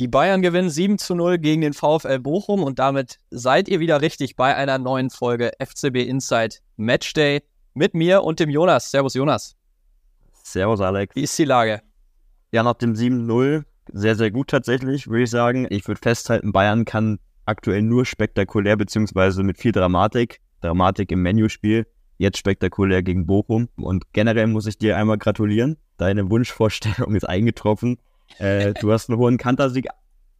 Die Bayern gewinnen 7 zu 0 gegen den VfL Bochum und damit seid ihr wieder richtig bei einer neuen Folge FCB Inside Matchday mit mir und dem Jonas. Servus Jonas. Servus Alex. Wie ist die Lage? Ja, nach dem 7-0 sehr, sehr gut tatsächlich, würde ich sagen. Ich würde festhalten, Bayern kann aktuell nur spektakulär beziehungsweise mit viel Dramatik. Dramatik im Menüspiel. Jetzt spektakulär gegen Bochum. Und generell muss ich dir einmal gratulieren. Deine Wunschvorstellung ist eingetroffen. Äh, du hast einen hohen Kantersieg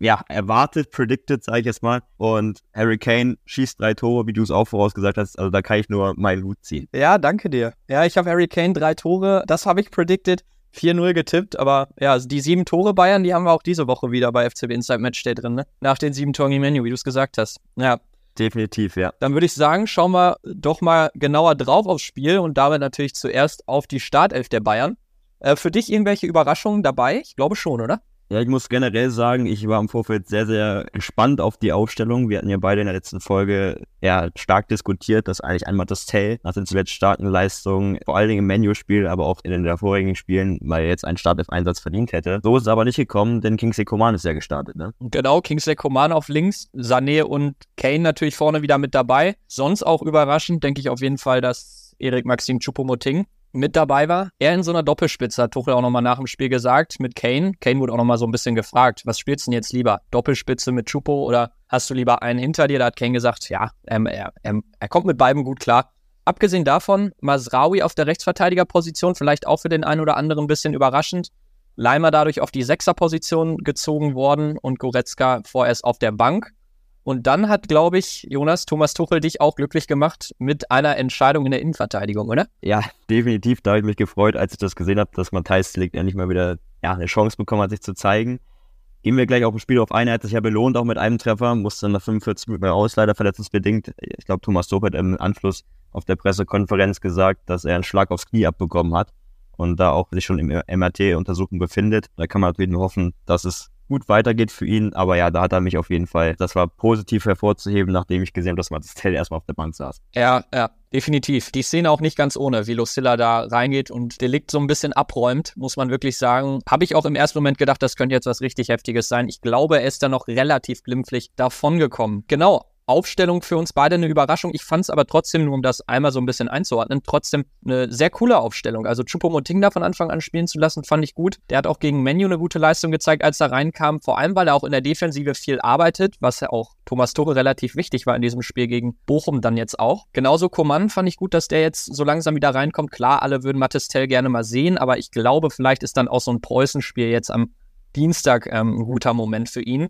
ja, erwartet, predicted, sage ich jetzt mal. Und Harry Kane schießt drei Tore, wie du es auch vorausgesagt hast. Also da kann ich nur meinen Hut ziehen. Ja, danke dir. Ja, ich habe Harry Kane drei Tore, das habe ich predicted. 4-0 getippt, aber ja, also die sieben Tore Bayern, die haben wir auch diese Woche wieder bei FCB Inside Matchday drin, ne? Nach den sieben Toren im Menü, wie du es gesagt hast. Ja. Definitiv, ja. Dann würde ich sagen, schauen wir doch mal genauer drauf aufs Spiel und damit natürlich zuerst auf die Startelf der Bayern. Äh, für dich irgendwelche Überraschungen dabei? Ich glaube schon, oder? Ja, ich muss generell sagen, ich war im Vorfeld sehr, sehr gespannt auf die Aufstellung. Wir hatten ja beide in der letzten Folge ja stark diskutiert, dass eigentlich einmal das Tell nach den zuletzt starken Leistungen, vor allen Dingen im Menu-Spiel, aber auch in den vorigen Spielen, mal jetzt einen Startelf-Einsatz verdient hätte. So ist es aber nicht gekommen, denn Kingsley Coman ist ja gestartet, ne? Genau, Kingsley Coman auf links, Sané und Kane natürlich vorne wieder mit dabei. Sonst auch überraschend, denke ich auf jeden Fall, dass Erik Maxim Choupo-Moting mit dabei war. Er in so einer Doppelspitze, hat Tuchel auch nochmal nach dem Spiel gesagt, mit Kane. Kane wurde auch nochmal so ein bisschen gefragt, was spielst du denn jetzt lieber? Doppelspitze mit Chupo oder hast du lieber einen hinter dir? Da hat Kane gesagt, ja, ähm, er, er, er kommt mit beiden gut klar. Abgesehen davon, Masraui auf der Rechtsverteidigerposition, vielleicht auch für den einen oder anderen ein bisschen überraschend. Leimer dadurch auf die Sechserposition gezogen worden und Goretzka vorerst auf der Bank. Und dann hat, glaube ich, Jonas, Thomas Tuchel dich auch glücklich gemacht mit einer Entscheidung in der Innenverteidigung, oder? Ja, definitiv. Da habe ich mich gefreut, als ich das gesehen habe, dass Matthijs Delikt endlich mal wieder ja, eine Chance bekommen hat, sich zu zeigen. Gehen wir gleich auf das Spiel auf ein. Hat sich ja belohnt, auch mit einem Treffer, musste nach 45 Minuten raus, leider verletzungsbedingt. Ich glaube, Thomas Tuchel hat im Anschluss auf der Pressekonferenz gesagt, dass er einen Schlag aufs Knie abbekommen hat und da auch sich schon im MRT-Untersuchung befindet. Da kann man natürlich nur hoffen, dass es gut weitergeht für ihn. Aber ja, da hat er mich auf jeden Fall, das war positiv hervorzuheben, nachdem ich gesehen habe, dass Marcel erstmal auf der Bank saß. Ja, ja, definitiv. Die Szene auch nicht ganz ohne, wie Lucilla da reingeht und Delikt so ein bisschen abräumt, muss man wirklich sagen. Habe ich auch im ersten Moment gedacht, das könnte jetzt was richtig Heftiges sein. Ich glaube, er ist da noch relativ glimpflich davongekommen. Genau, Aufstellung für uns beide eine Überraschung. Ich fand es aber trotzdem, nur um das einmal so ein bisschen einzuordnen, trotzdem eine sehr coole Aufstellung. Also Chupomoting da von Anfang an spielen zu lassen, fand ich gut. Der hat auch gegen Menu eine gute Leistung gezeigt, als er reinkam. Vor allem, weil er auch in der Defensive viel arbeitet, was ja auch Thomas Tore relativ wichtig war in diesem Spiel gegen Bochum dann jetzt auch. Genauso Coman fand ich gut, dass der jetzt so langsam wieder reinkommt. Klar, alle würden Mattistell gerne mal sehen, aber ich glaube, vielleicht ist dann auch so ein Preußenspiel jetzt am Dienstag ähm, ein guter Moment für ihn.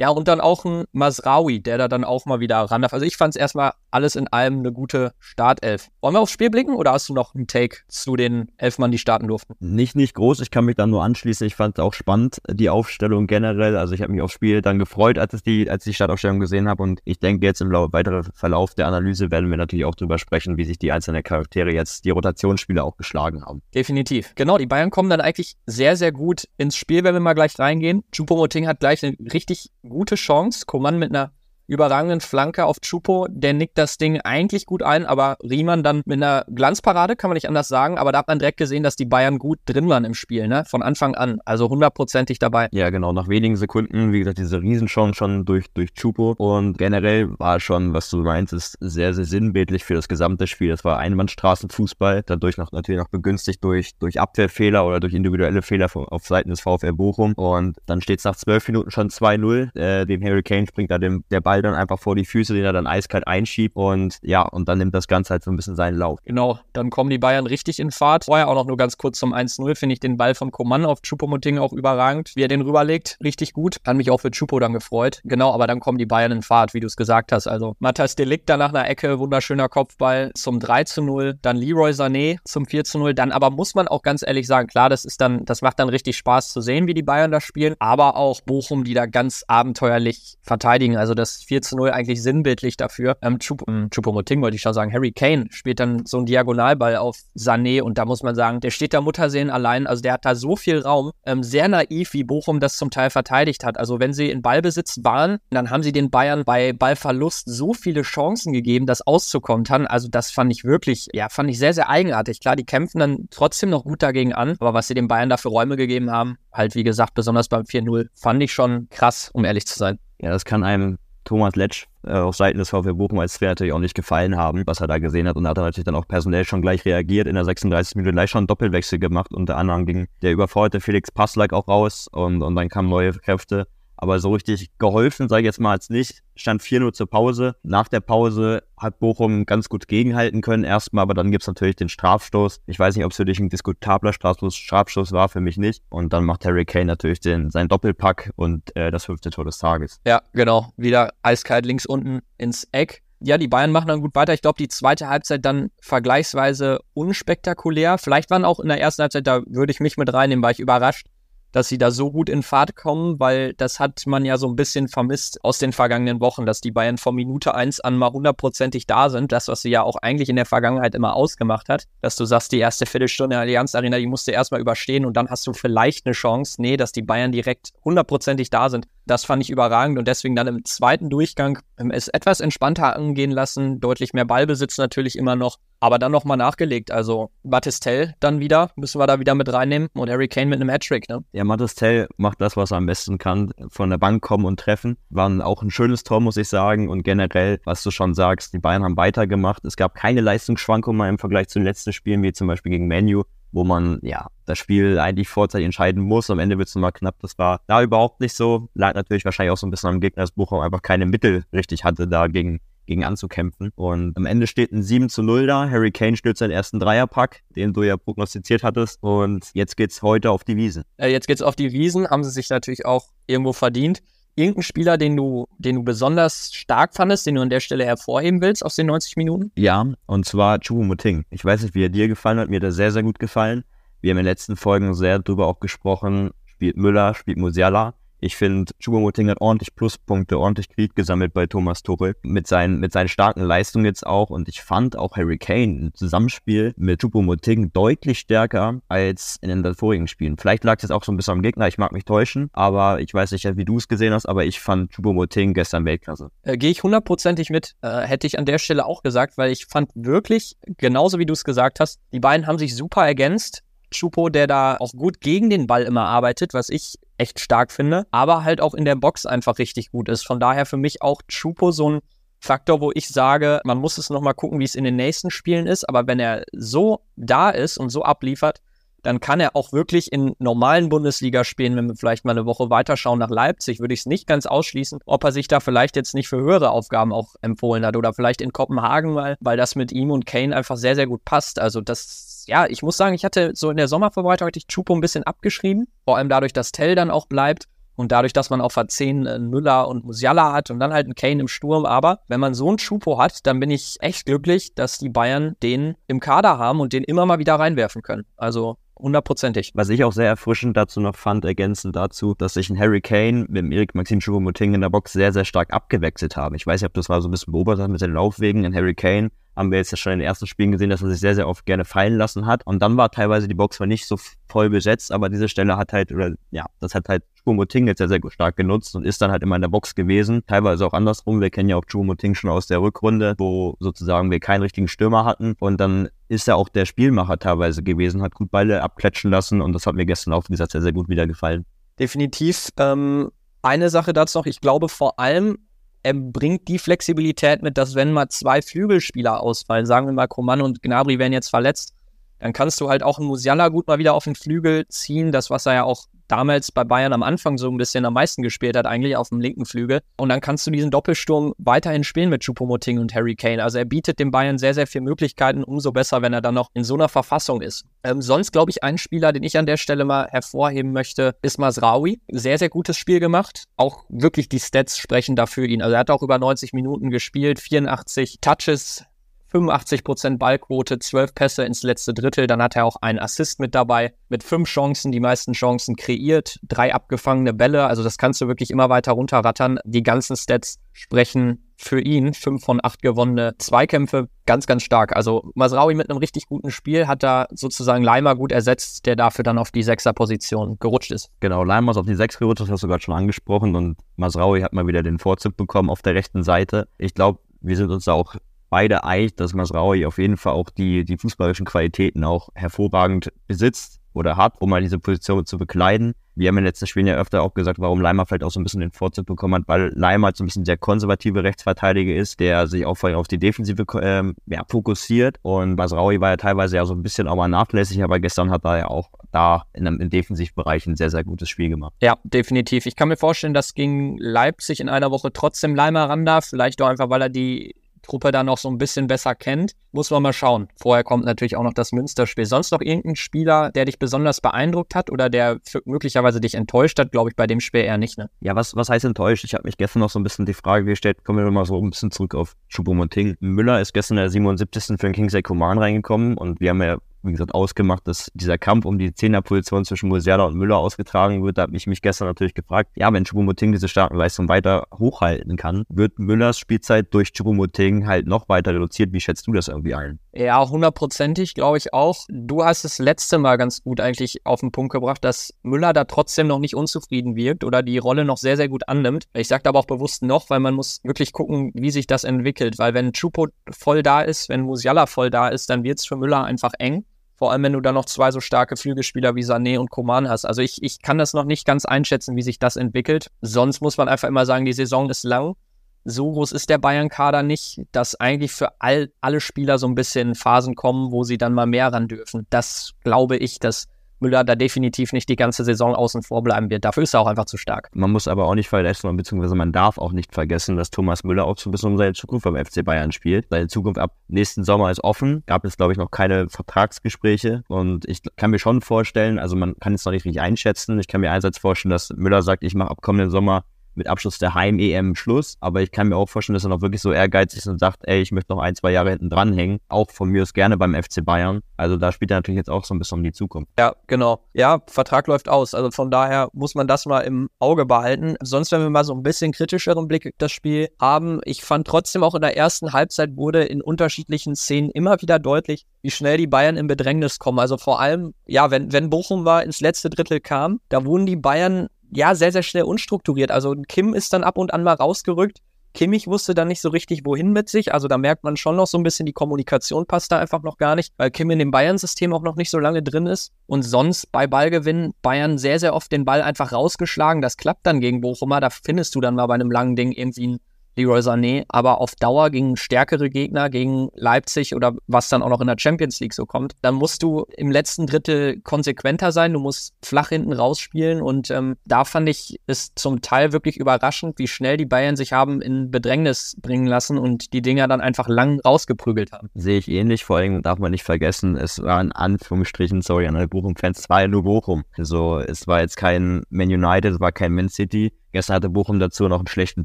Ja, und dann auch ein Masraui, der da dann auch mal wieder ran darf. Also ich fand es erstmal alles in allem eine gute Startelf. Wollen wir aufs Spiel blicken oder hast du noch einen Take zu den elf Mann, die starten durften? Nicht, nicht groß. Ich kann mich dann nur anschließen. Ich fand es auch spannend, die Aufstellung generell. Also ich habe mich aufs Spiel dann gefreut, als ich die, als ich die Startaufstellung gesehen habe. Und ich denke, jetzt im weiteren Verlauf der Analyse werden wir natürlich auch drüber sprechen, wie sich die einzelnen Charaktere jetzt, die Rotationsspiele auch geschlagen haben. Definitiv. Genau, die Bayern kommen dann eigentlich sehr, sehr gut ins Spiel, wenn wir mal gleich reingehen. Choupo-Moting hat gleich eine richtig gute Chance. Koman mit einer überragenden Flanke auf Chupo. Der nickt das Ding eigentlich gut ein, aber Riemann dann mit einer Glanzparade, kann man nicht anders sagen. Aber da hat man direkt gesehen, dass die Bayern gut drin waren im Spiel, ne? Von Anfang an. Also hundertprozentig dabei. Ja, genau. Nach wenigen Sekunden, wie gesagt, diese Riesenchance schon durch, durch Chupo. Und generell war schon, was du meintest, sehr, sehr sinnbildlich für das gesamte Spiel. Das war Einbahnstraßenfußball, dadurch noch natürlich noch begünstigt durch, durch Abwehrfehler oder durch individuelle Fehler auf Seiten des VfL Bochum. Und dann steht es nach zwölf Minuten schon 2-0. Äh, dem Harry Kane springt da dem, der Ball Ball dann einfach vor die Füße, den er dann eiskalt einschiebt und ja, und dann nimmt das Ganze halt so ein bisschen seinen Lauf. Genau, dann kommen die Bayern richtig in Fahrt. Vorher auch noch nur ganz kurz zum 1-0, finde ich den Ball vom Coman auf Chupomoting auch überragend, wie er den rüberlegt, richtig gut. Hat mich auch für Chupo dann gefreut. Genau, aber dann kommen die Bayern in Fahrt, wie du es gesagt hast. Also Matthias Delikt da nach einer Ecke, wunderschöner Kopfball zum 3-0, dann Leroy Sané zum 4-0, dann aber muss man auch ganz ehrlich sagen, klar, das ist dann, das macht dann richtig Spaß zu sehen, wie die Bayern da spielen, aber auch Bochum, die da ganz abenteuerlich verteidigen. Also das 4 zu 0 eigentlich sinnbildlich dafür. Ähm, Chupomoting ähm, wollte ich schon sagen. Harry Kane spielt dann so einen Diagonalball auf Sané und da muss man sagen, der steht da Muttersehen allein. Also der hat da so viel Raum. Ähm, sehr naiv, wie Bochum das zum Teil verteidigt hat. Also wenn sie in Ballbesitz waren, dann haben sie den Bayern bei Ballverlust so viele Chancen gegeben, das auszukontern. Also das fand ich wirklich, ja, fand ich sehr, sehr eigenartig. Klar, die kämpfen dann trotzdem noch gut dagegen an, aber was sie den Bayern dafür Räume gegeben haben, halt wie gesagt, besonders beim 4-0, fand ich schon krass, um ehrlich zu sein. Ja, das kann einem Thomas Letsch äh, auf Seiten des VfB Bochum natürlich auch nicht gefallen haben, was er da gesehen hat. Und da hat er natürlich dann auch personell schon gleich reagiert, in der 36 Minute gleich schon einen Doppelwechsel gemacht. Unter anderem ging der überforderte Felix Passlack auch raus und, und dann kamen neue Kräfte. Aber so richtig geholfen, sage ich jetzt mal, als nicht. Stand 4-0 zur Pause. Nach der Pause hat Bochum ganz gut gegenhalten können erstmal, aber dann gibt es natürlich den Strafstoß. Ich weiß nicht, ob es für dich ein diskutabler Strafstoß, Strafstoß war, für mich nicht. Und dann macht Harry Kane natürlich den, seinen Doppelpack und äh, das fünfte Tor des Tages. Ja, genau. Wieder eiskalt links unten ins Eck ja, die Bayern machen dann gut weiter. Ich glaube, die zweite Halbzeit dann vergleichsweise unspektakulär. Vielleicht waren auch in der ersten Halbzeit, da würde ich mich mit reinnehmen, war ich überrascht, dass sie da so gut in Fahrt kommen, weil das hat man ja so ein bisschen vermisst aus den vergangenen Wochen, dass die Bayern von Minute eins an mal hundertprozentig da sind. Das, was sie ja auch eigentlich in der Vergangenheit immer ausgemacht hat, dass du sagst, die erste Viertelstunde der Allianz Arena, die musst du erstmal überstehen und dann hast du vielleicht eine Chance. Nee, dass die Bayern direkt hundertprozentig da sind. Das fand ich überragend und deswegen dann im zweiten Durchgang es etwas entspannter angehen lassen, deutlich mehr Ballbesitz natürlich immer noch, aber dann nochmal nachgelegt. Also Battistel dann wieder, müssen wir da wieder mit reinnehmen und Harry Kane mit einem Hattrick, ne? Ja, Battistel macht das, was er am besten kann, von der Bank kommen und treffen. War auch ein schönes Tor, muss ich sagen und generell, was du schon sagst, die Bayern haben weitergemacht. Es gab keine Leistungsschwankungen im Vergleich zu den letzten Spielen, wie zum Beispiel gegen Menu wo man ja das Spiel eigentlich vorzeitig entscheiden muss. Am Ende wird es nochmal knapp. Das war da überhaupt nicht so. Lag natürlich wahrscheinlich auch so ein bisschen am Gegner, dass Bochum einfach keine Mittel richtig hatte, dagegen gegen anzukämpfen. Und am Ende steht ein 7 zu 0 da. Harry Kane stürzt seinen ersten Dreierpack, den du ja prognostiziert hattest. Und jetzt geht's heute auf die Wiesen. Äh, jetzt geht's auf die Wiesen, haben sie sich natürlich auch irgendwo verdient irgendein Spieler, den du, den du besonders stark fandest, den du an der Stelle hervorheben willst aus den 90 Minuten? Ja, und zwar Choupo-Moting. Ich weiß nicht, wie er dir gefallen hat. Mir hat er sehr, sehr gut gefallen. Wir haben in den letzten Folgen sehr drüber auch gesprochen. Spielt Müller, spielt Musiala. Ich finde, Choupo-Moting hat ordentlich Pluspunkte, ordentlich Krieg gesammelt bei Thomas Tuchel mit seinen, mit seinen starken Leistungen jetzt auch. Und ich fand auch Harry Kane im Zusammenspiel mit Choupo-Moting deutlich stärker als in den vorigen Spielen. Vielleicht lag es jetzt auch so ein bisschen am Gegner, ich mag mich täuschen, aber ich weiß nicht, wie du es gesehen hast, aber ich fand Choupo-Moting gestern Weltklasse. Äh, Gehe ich hundertprozentig mit, äh, hätte ich an der Stelle auch gesagt, weil ich fand wirklich, genauso wie du es gesagt hast, die beiden haben sich super ergänzt. Chupo, der da auch gut gegen den Ball immer arbeitet, was ich echt stark finde, aber halt auch in der Box einfach richtig gut ist. Von daher für mich auch Chupo so ein Faktor, wo ich sage, man muss es nochmal gucken, wie es in den nächsten Spielen ist, aber wenn er so da ist und so abliefert, dann kann er auch wirklich in normalen Bundesligaspielen, wenn wir vielleicht mal eine Woche weiterschauen nach Leipzig, würde ich es nicht ganz ausschließen, ob er sich da vielleicht jetzt nicht für höhere Aufgaben auch empfohlen hat oder vielleicht in Kopenhagen mal, weil das mit ihm und Kane einfach sehr, sehr gut passt. Also das, ja, ich muss sagen, ich hatte so in der Sommervorbereitung hatte ich Chupo ein bisschen abgeschrieben, vor allem dadurch, dass Tell dann auch bleibt. Und dadurch, dass man auf V10 einen äh, Müller und Musiala hat und dann halt einen Kane im Sturm. Aber wenn man so einen Chupo hat, dann bin ich echt glücklich, dass die Bayern den im Kader haben und den immer mal wieder reinwerfen können. Also hundertprozentig. Was ich auch sehr erfrischend dazu noch fand, ergänzend dazu, dass sich ein Harry Kane mit Erik Maxim Choupo-Moting in der Box sehr, sehr stark abgewechselt haben. Ich weiß nicht, ob das mal so ein bisschen beobachtet mit den Laufwegen. In Harry Kane haben wir jetzt ja schon in den ersten Spielen gesehen, dass er sich sehr, sehr oft gerne fallen lassen hat. Und dann war teilweise die Box zwar nicht so voll besetzt, aber diese Stelle hat halt, oder ja, das hat halt Chumoting jetzt sehr, sehr stark genutzt und ist dann halt immer in der Box gewesen. Teilweise auch andersrum. Wir kennen ja auch Chumoting schon aus der Rückrunde, wo sozusagen wir keinen richtigen Stürmer hatten. Und dann ist er auch der Spielmacher teilweise gewesen, hat gut Beile abklatschen lassen und das hat mir gestern auch, wie gesagt, sehr, sehr gut wieder gefallen. Definitiv. Ähm, eine Sache dazu noch, ich glaube vor allem, er bringt die Flexibilität mit, dass wenn mal zwei Flügelspieler ausfallen, sagen wir mal Coman und Gnabry werden jetzt verletzt, dann kannst du halt auch einen Musiala gut mal wieder auf den Flügel ziehen, das was er ja auch damals bei Bayern am Anfang so ein bisschen am meisten gespielt hat, eigentlich auf dem linken Flügel. Und dann kannst du diesen Doppelsturm weiterhin spielen mit Choupo-Moting und Harry Kane. Also er bietet den Bayern sehr, sehr viele Möglichkeiten, umso besser, wenn er dann noch in so einer Verfassung ist. Ähm, sonst glaube ich, ein Spieler, den ich an der Stelle mal hervorheben möchte, ist Masraoui. Sehr, sehr gutes Spiel gemacht. Auch wirklich die Stats sprechen dafür ihn. Also er hat auch über 90 Minuten gespielt, 84 Touches, 85% Ballquote, 12 Pässe ins letzte Drittel. Dann hat er auch einen Assist mit dabei, mit fünf Chancen, die meisten Chancen kreiert, drei abgefangene Bälle. Also das kannst du wirklich immer weiter runterrattern. Die ganzen Stats sprechen für ihn. Fünf von acht gewonnene Zweikämpfe, ganz, ganz stark. Also Masraui mit einem richtig guten Spiel hat da sozusagen Leimer gut ersetzt, der dafür dann auf die Sechser-Position gerutscht ist. Genau, Leimer ist auf die Sechs gerutscht, das hast du gerade schon angesprochen. Und Masraui hat mal wieder den Vorzug bekommen auf der rechten Seite. Ich glaube, wir sind uns da auch beide einig, dass Masraui auf jeden Fall auch die, die fußballerischen Qualitäten auch hervorragend besitzt oder hat, um mal diese Position zu bekleiden. Wir haben in den letzten Spielen ja öfter auch gesagt, warum Leimer vielleicht auch so ein bisschen den Vorzug bekommen hat, weil Leimer so ein bisschen der konservative Rechtsverteidiger ist, der sich auch vor allem auf die Defensive ähm, ja, fokussiert. Und Masraui war ja teilweise ja so ein bisschen auch mal nachlässig, aber gestern hat er ja auch da in einem, im Defensivbereich ein sehr, sehr gutes Spiel gemacht. Ja, definitiv. Ich kann mir vorstellen, dass gegen Leipzig in einer Woche trotzdem Leimer ran darf. Vielleicht auch einfach, weil er die Truppe da noch so ein bisschen besser kennt. Muss man mal schauen. Vorher kommt natürlich auch noch das Münsterspiel. Sonst noch irgendein Spieler, der dich besonders beeindruckt hat oder der möglicherweise dich enttäuscht hat, glaube ich, bei dem Spiel eher nicht. Ne? Ja, was, was heißt enttäuscht? Ich habe mich gestern noch so ein bisschen die Frage gestellt, kommen wir mal so ein bisschen zurück auf Choupo-Moting. Müller ist gestern der 77. für den Kingsley Coman reingekommen und wir haben ja wie gesagt, ausgemacht, dass dieser Kampf um die Zehnerposition zwischen Musiala und Müller ausgetragen wird. Da habe ich mich gestern natürlich gefragt, ja, wenn Choupo-Moting diese starken Leistungen weiter hochhalten kann, wird Müllers Spielzeit durch Choupo-Moting halt noch weiter reduziert. Wie schätzt du das irgendwie ein? Ja, hundertprozentig, glaube ich auch. Du hast es letzte Mal ganz gut eigentlich auf den Punkt gebracht, dass Müller da trotzdem noch nicht unzufrieden wirkt oder die Rolle noch sehr, sehr gut annimmt. Ich sage aber auch bewusst noch, weil man muss wirklich gucken, wie sich das entwickelt. Weil wenn Chupo voll da ist, wenn Musiala voll da ist, dann wird es für Müller einfach eng. Vor allem, wenn du da noch zwei so starke Flügelspieler wie Sané und Koman hast. Also ich, ich kann das noch nicht ganz einschätzen, wie sich das entwickelt. Sonst muss man einfach immer sagen, die Saison ist lang. So groß ist der Bayern-Kader nicht, dass eigentlich für all, alle Spieler so ein bisschen Phasen kommen, wo sie dann mal mehr ran dürfen. Das glaube ich, dass Müller da definitiv nicht die ganze Saison außen vor bleiben wird. Dafür ist er auch einfach zu stark. Man muss aber auch nicht vergessen, beziehungsweise man darf auch nicht vergessen, dass Thomas Müller auch so ein bisschen um seine Zukunft beim FC Bayern spielt. Seine Zukunft ab nächsten Sommer ist offen. Gab es, glaube ich, noch keine Vertragsgespräche. Und ich kann mir schon vorstellen, also man kann es noch nicht richtig einschätzen. Ich kann mir einerseits vorstellen, dass Müller sagt, ich mache ab kommenden Sommer mit Abschluss der Heim-EM Schluss. Aber ich kann mir auch vorstellen, dass er noch wirklich so ehrgeizig ist und sagt, ey, ich möchte noch ein, zwei Jahre hinten dranhängen. Auch von mir aus gerne beim FC Bayern. Also da spielt er natürlich jetzt auch so ein bisschen um die Zukunft. Ja, genau. Ja, Vertrag läuft aus. Also von daher muss man das mal im Auge behalten. Sonst, wenn wir mal so ein bisschen kritischeren Blick das Spiel haben, ich fand trotzdem auch in der ersten Halbzeit wurde in unterschiedlichen Szenen immer wieder deutlich, wie schnell die Bayern in Bedrängnis kommen. Also vor allem, ja, wenn, wenn Bochum war ins letzte Drittel kam, da wurden die Bayern ja, sehr, sehr schnell unstrukturiert. Also Kim ist dann ab und an mal rausgerückt. Kimmich wusste dann nicht so richtig, wohin mit sich. Also da merkt man schon noch so ein bisschen, die Kommunikation passt da einfach noch gar nicht, weil Kim in dem Bayern-System auch noch nicht so lange drin ist. Und sonst bei Ballgewinn Bayern sehr, sehr oft den Ball einfach rausgeschlagen. Das klappt dann gegen Bochumer. Da findest du dann mal bei einem langen Ding irgendwie einen Leroy Sané, aber auf Dauer gegen stärkere Gegner, gegen Leipzig oder was dann auch noch in der Champions League so kommt, dann musst du im letzten Drittel konsequenter sein, du musst flach hinten rausspielen und ähm, da fand ich es zum Teil wirklich überraschend, wie schnell die Bayern sich haben in Bedrängnis bringen lassen und die Dinger dann einfach lang rausgeprügelt haben. Sehe ich ähnlich, vor allem darf man nicht vergessen, es war in Anführungsstrichen, sorry an alle Bochum-Fans, es war ja nur Bochum. Also es war jetzt kein Man United, es war kein Man City, Gestern hatte Bochum dazu noch einen schlechten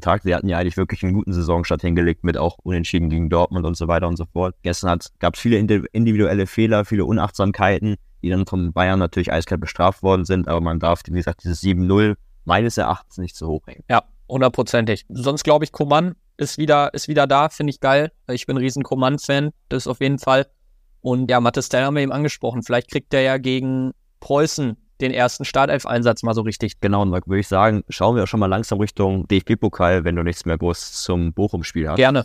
Tag. Sie hatten ja eigentlich wirklich einen guten Saisonstart hingelegt mit auch Unentschieden gegen Dortmund und so weiter und so fort. Gestern gab es viele individuelle Fehler, viele Unachtsamkeiten, die dann von Bayern natürlich eiskalt bestraft worden sind. Aber man darf, wie gesagt, dieses 7-0 meines Erachtens nicht zu hoch hängen. Ja, hundertprozentig. Sonst glaube ich, Koman ist wieder, ist wieder da, finde ich geil. Ich bin ein riesen Koman-Fan, das auf jeden Fall. Und ja, Mattes Stell haben wir eben angesprochen. Vielleicht kriegt er ja gegen Preußen den ersten Startelf-Einsatz mal so richtig. Genau, und würde ich sagen, schauen wir auch schon mal langsam Richtung DFB-Pokal, wenn du nichts mehr groß zum Bochum-Spiel hast. Gerne.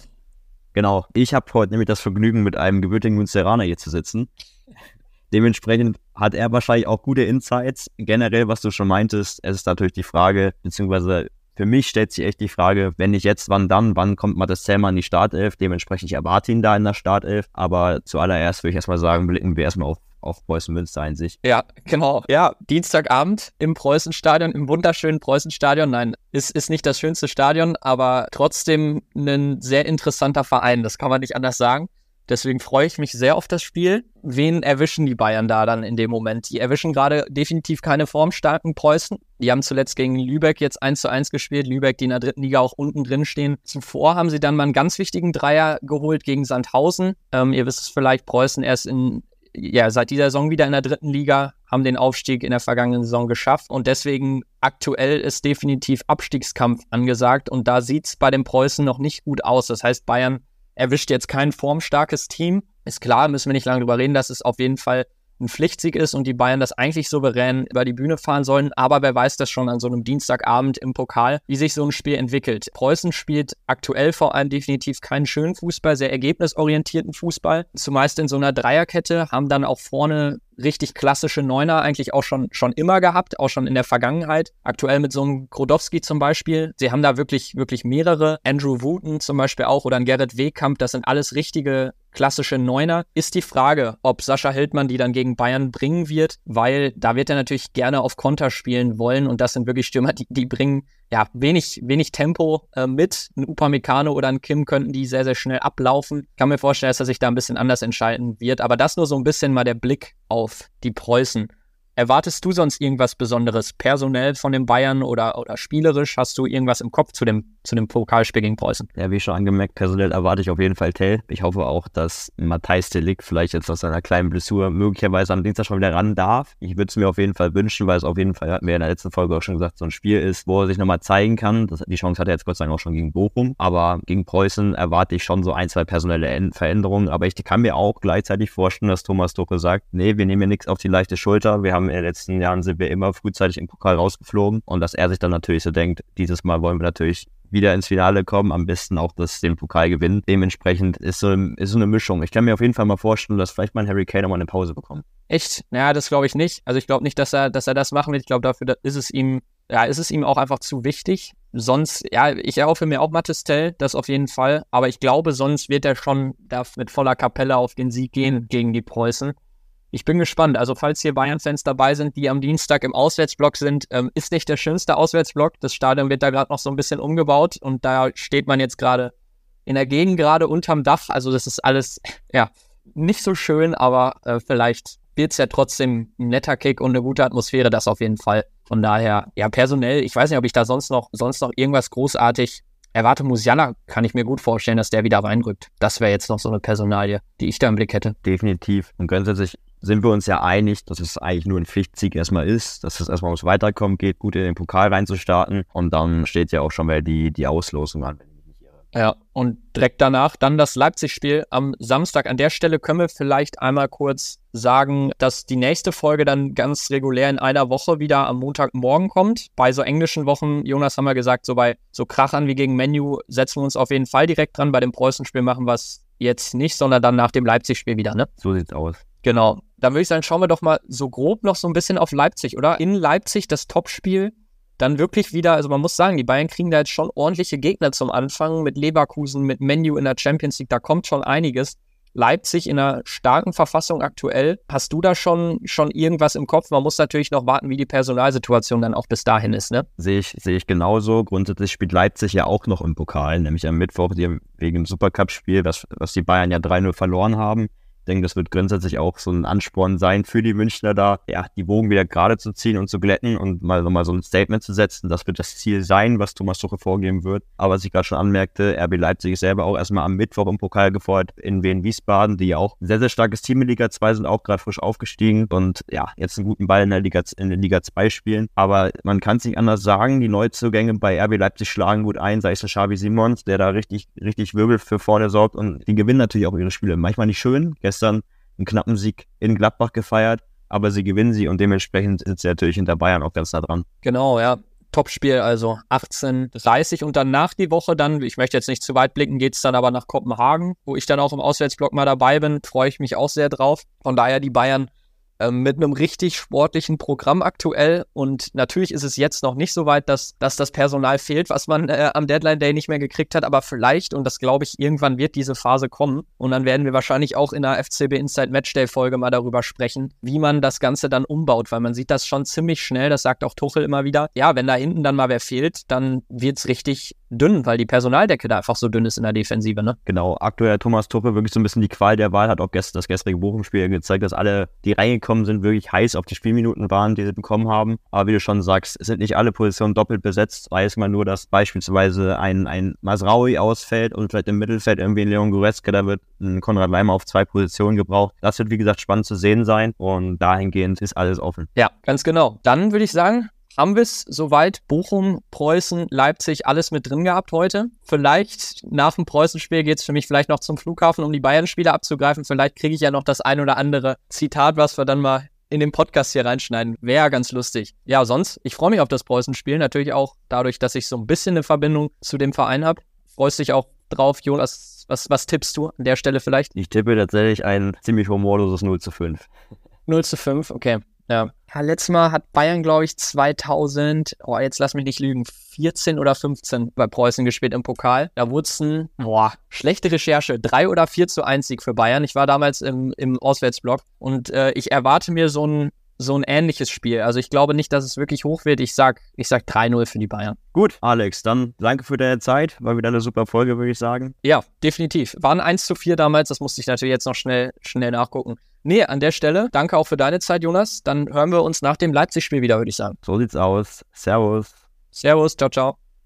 Genau, ich habe heute nämlich das Vergnügen, mit einem gebürtigen Münsteraner hier zu sitzen. Dementsprechend hat er wahrscheinlich auch gute Insights. Generell, was du schon meintest, es ist natürlich die Frage, beziehungsweise für mich stellt sich echt die Frage, wenn nicht jetzt, wann dann? Wann kommt Mattes Zellmann in die Startelf? Dementsprechend, ich erwarte ihn da in der Startelf. Aber zuallererst würde ich erstmal sagen, blicken wir erstmal auf auf Preußen Münster in sich. Ja, genau. Ja, Dienstagabend im Preußenstadion, im wunderschönen Preußenstadion. Nein, ist, ist nicht das schönste Stadion, aber trotzdem ein sehr interessanter Verein. Das kann man nicht anders sagen. Deswegen freue ich mich sehr auf das Spiel. Wen erwischen die Bayern da dann in dem Moment? Die erwischen gerade definitiv keine formstarken Preußen. Die haben zuletzt gegen Lübeck jetzt 1 zu 1 gespielt. Lübeck, die in der dritten Liga auch unten drin stehen. Zuvor haben sie dann mal einen ganz wichtigen Dreier geholt gegen Sandhausen. Ähm, ihr wisst es vielleicht, Preußen erst in, ja, seit dieser Saison wieder in der dritten Liga, haben den Aufstieg in der vergangenen Saison geschafft. Und deswegen aktuell ist definitiv Abstiegskampf angesagt. Und da sieht es bei den Preußen noch nicht gut aus. Das heißt, Bayern erwischt jetzt kein formstarkes Team. Ist klar, müssen wir nicht lange drüber reden, dass es auf jeden Fall ein Pflichtsieg ist und die Bayern das eigentlich souverän über die Bühne fahren sollen. Aber wer weiß das schon an so einem Dienstagabend im Pokal, wie sich so ein Spiel entwickelt. Preußen spielt aktuell vor allem definitiv keinen schönen Fußball, sehr ergebnisorientierten Fußball. Zumeist in so einer Dreierkette, haben dann auch vorne richtig klassische Neuner eigentlich auch schon, schon immer gehabt, auch schon in der Vergangenheit. Aktuell mit so einem Krodowski zum Beispiel. Sie haben da wirklich, wirklich mehrere. Andrew Wooten zum Beispiel auch oder ein Gerrit Wehkamp. Das sind alles richtige klassische Neuner. Ist die Frage, ob Sascha Hildmann die dann gegen Bayern bringen wird, weil da wird er natürlich gerne auf Konter spielen wollen und das sind wirklich Stürmer, die, die bringen ja wenig, wenig Tempo äh, mit. Ein Upamecano oder ein Kim könnten die sehr, sehr schnell ablaufen. Kann mir vorstellen, dass er sich da ein bisschen anders entscheiden wird, aber das nur so ein bisschen mal der Blick auf die Preußen. Erwartest du sonst irgendwas Besonderes personell von den Bayern oder, oder spielerisch? Hast du irgendwas im Kopf zu dem, zu dem Pokalspiel gegen Preußen? Ja, wie schon angemerkt, personell erwarte ich auf jeden Fall Tell. Ich hoffe auch, dass Matthijs Delikt vielleicht jetzt aus seiner kleinen Blessur möglicherweise am Dienstag schon wieder ran darf. Ich würde es mir auf jeden Fall wünschen, weil es auf jeden Fall, hatten wir in der letzten Folge auch schon gesagt, so ein Spiel ist, wo er sich nochmal zeigen kann. Das, die Chance hat er jetzt Gott sei Dank auch schon gegen Bochum. Aber gegen Preußen erwarte ich schon so ein, zwei personelle Veränderungen. Aber ich kann mir auch gleichzeitig vorstellen, dass Thomas Tuchel sagt, nee, wir nehmen hier nichts auf die leichte Schulter. Wir haben in den letzten Jahren sind wir immer frühzeitig im Pokal rausgeflogen und dass er sich dann natürlich so denkt, dieses Mal wollen wir natürlich wieder ins Finale kommen, am besten auch das den Pokal gewinnen. Dementsprechend ist so, ist so eine Mischung. Ich kann mir auf jeden Fall mal vorstellen, dass vielleicht mal Harry Kane mal eine Pause bekommt. Echt? Naja, das glaube ich nicht. Also ich glaube nicht, dass er, dass er das machen wird. Ich glaube, dafür ist es ihm, ja, ist es ihm auch einfach zu wichtig. Sonst, ja, ich erhoffe mir auch Mattes Tell, das auf jeden Fall. Aber ich glaube, sonst wird er schon da mit voller Kapelle auf den Sieg gehen gegen die Preußen. Ich bin gespannt. Also, falls hier Bayern-Fans dabei sind, die am Dienstag im Auswärtsblock sind, ähm, ist nicht der schönste Auswärtsblock. Das Stadion wird da gerade noch so ein bisschen umgebaut und da steht man jetzt gerade in der Gegend, gerade unterm Dach. Also, das ist alles, ja, nicht so schön, aber äh, vielleicht wird es ja trotzdem ein netter Kick und eine gute Atmosphäre, das auf jeden Fall. Von daher, ja, personell, ich weiß nicht, ob ich da sonst noch, sonst noch irgendwas großartig erwarte. Musiala kann ich mir gut vorstellen, dass der wieder reinrückt. Das wäre jetzt noch so eine Personalie, die ich da im Blick hätte. Definitiv. Und grundsätzlich sind wir uns ja einig, dass es eigentlich nur ein Pflichtsieg erstmal ist, dass es erstmal ums Weiterkommen geht, gut in den Pokal reinzustarten und dann steht ja auch schon mal die, die Auslosung an. Ja, und direkt danach dann das Leipzig-Spiel am Samstag. An der Stelle können wir vielleicht einmal kurz sagen, dass die nächste Folge dann ganz regulär in einer Woche wieder am Montagmorgen kommt. Bei so englischen Wochen, Jonas haben wir gesagt, so bei so Krachern wie gegen Menu setzen wir uns auf jeden Fall direkt dran. Bei dem Preußen-Spiel machen wir es jetzt nicht, sondern dann nach dem Leipzig-Spiel wieder, ne? So sieht's aus. Genau. Dann würde ich sagen, schauen wir doch mal so grob noch so ein bisschen auf Leipzig, oder? In Leipzig das Topspiel. Dann wirklich wieder, also man muss sagen, die Bayern kriegen da jetzt schon ordentliche Gegner zum Anfang mit Leverkusen, mit Menu in der Champions League, da kommt schon einiges. Leipzig in einer starken Verfassung aktuell. Hast du da schon, schon irgendwas im Kopf? Man muss natürlich noch warten, wie die Personalsituation dann auch bis dahin ist, ne? Sehe ich, sehe ich genauso. Grundsätzlich spielt Leipzig ja auch noch im Pokal, nämlich am Mittwoch wegen dem Supercup-Spiel, was, was die Bayern ja 3-0 verloren haben. Ich denke, das wird grundsätzlich auch so ein Ansporn sein für die Münchner da, ja, die Bogen wieder gerade zu ziehen und zu glätten und mal nochmal so ein Statement zu setzen. Das wird das Ziel sein, was Thomas Tuchel vorgeben wird. Aber was ich gerade schon anmerkte, RB Leipzig ist selber auch erstmal am Mittwoch im Pokal gefordert in Wien Wiesbaden, die ja auch ein sehr, sehr starkes Team in Liga 2 sind, auch gerade frisch aufgestiegen und ja, jetzt einen guten Ball in der Liga, in der Liga 2 spielen. Aber man kann es nicht anders sagen, die Neuzugänge bei RB Leipzig schlagen gut ein, sei es der Xavi Simons, der da richtig, richtig Wirbel für vorne sorgt und die gewinnen natürlich auch ihre Spiele. Manchmal nicht schön, gestern einen knappen Sieg in Gladbach gefeiert, aber sie gewinnen sie und dementsprechend sind sie natürlich hinter Bayern auch ganz nah dran. Genau, ja. Topspiel, also 18.30 und danach die Woche dann, ich möchte jetzt nicht zu weit blicken, geht es dann aber nach Kopenhagen, wo ich dann auch im Auswärtsblock mal dabei bin, freue ich mich auch sehr drauf. Von daher die Bayern mit einem richtig sportlichen Programm aktuell. Und natürlich ist es jetzt noch nicht so weit, dass, dass das Personal fehlt, was man äh, am Deadline Day nicht mehr gekriegt hat. Aber vielleicht, und das glaube ich, irgendwann wird diese Phase kommen. Und dann werden wir wahrscheinlich auch in der FCB Inside Matchday Folge mal darüber sprechen, wie man das Ganze dann umbaut, weil man sieht das schon ziemlich schnell. Das sagt auch Tuchel immer wieder. Ja, wenn da hinten dann mal wer fehlt, dann wird es richtig dünn, weil die Personaldecke da einfach so dünn ist in der Defensive, ne? Genau, aktuell Thomas Tuppe wirklich so ein bisschen die Qual der Wahl, hat auch gestern das gestrige Bochum-Spiel gezeigt, dass alle, die reingekommen sind, wirklich heiß auf die Spielminuten waren, die sie bekommen haben. Aber wie du schon sagst, es sind nicht alle Positionen doppelt besetzt. Weiß man nur, dass beispielsweise ein, ein Masraui ausfällt und vielleicht im Mittelfeld irgendwie ein Leon Goretzka, da wird ein Konrad Leimer auf zwei Positionen gebraucht. Das wird, wie gesagt, spannend zu sehen sein und dahingehend ist alles offen. Ja, ganz genau. Dann würde ich sagen, haben wir es soweit. Bochum, Preußen, Leipzig, alles mit drin gehabt heute. Vielleicht nach dem Preußen-Spiel geht es für mich vielleicht noch zum Flughafen, um die Bayern-Spiele abzugreifen. Vielleicht kriege ich ja noch das ein oder andere Zitat, was wir dann mal in den Podcast hier reinschneiden. Wäre ganz lustig. Ja, sonst, ich freue mich auf das Preußen-Spiel. Natürlich auch dadurch, dass ich so ein bisschen eine Verbindung zu dem Verein habe. Freust dich auch drauf, Jonas? Was, was tippst du an der Stelle vielleicht? Ich tippe tatsächlich ein ziemlich humorloses 0 zu 5. 0 zu 5, okay. Ja. Ja. Letztes Mal hat Bayern, glaube ich, 2000, oh, jetzt lass mich nicht lügen, 14 oder 15 bei Preußen gespielt im Pokal. Da wurde es ein, boah, schlechte Recherche, 3 oder 4 zu 1 Sieg für Bayern. Ich war damals im, im Auswärtsblock und äh, ich erwarte mir so ein so ein ähnliches Spiel. Also ich glaube nicht, dass es wirklich hoch wird. Ich sag, ich sag 3-0 für die Bayern. Gut, Alex, dann danke für deine Zeit. War wieder eine super Folge, würde ich sagen. Ja, definitiv. Waren 1 zu 4 damals, das musste ich natürlich jetzt noch schnell, schnell nachgucken. Nee, an der Stelle, danke auch für deine Zeit, Jonas. Dann hören wir uns nach dem Leipzig-Spiel wieder, würde ich sagen. So sieht's aus. Servus. Servus, ciao, ciao.